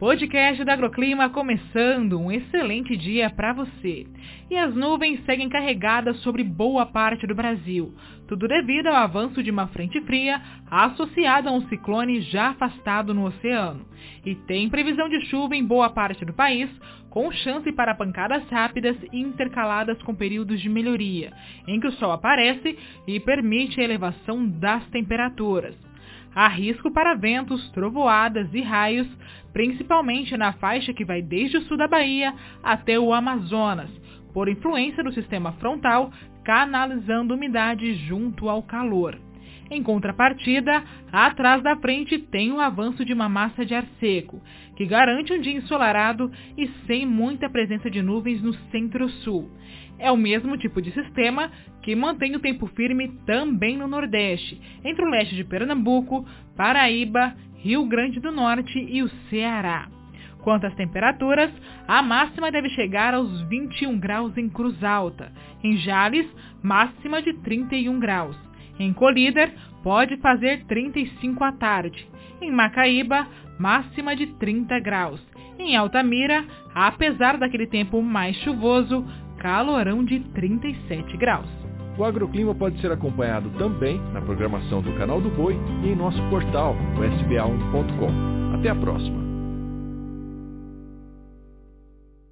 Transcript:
Podcast da Agroclima começando, um excelente dia para você. E as nuvens seguem carregadas sobre boa parte do Brasil, tudo devido ao avanço de uma frente fria associada a um ciclone já afastado no oceano. E tem previsão de chuva em boa parte do país, com chance para pancadas rápidas intercaladas com períodos de melhoria, em que o sol aparece e permite a elevação das temperaturas. Há risco para ventos, trovoadas e raios, principalmente na faixa que vai desde o sul da Bahia até o Amazonas, por influência do sistema frontal canalizando umidade junto ao calor. Em contrapartida, atrás da frente tem o avanço de uma massa de ar seco, que garante um dia ensolarado e sem muita presença de nuvens no centro-sul. É o mesmo tipo de sistema que mantém o tempo firme também no Nordeste, entre o leste de Pernambuco, Paraíba, Rio Grande do Norte e o Ceará. Quanto às temperaturas, a máxima deve chegar aos 21 graus em Cruz Alta. Em Jales, máxima de 31 graus. Em Colíder, pode fazer 35 à tarde. Em Macaíba, máxima de 30 graus. Em Altamira, apesar daquele tempo mais chuvoso, calorão de 37 graus. O agroclima pode ser acompanhado também na programação do Canal do Boi e em nosso portal, o sba1.com. Até a próxima!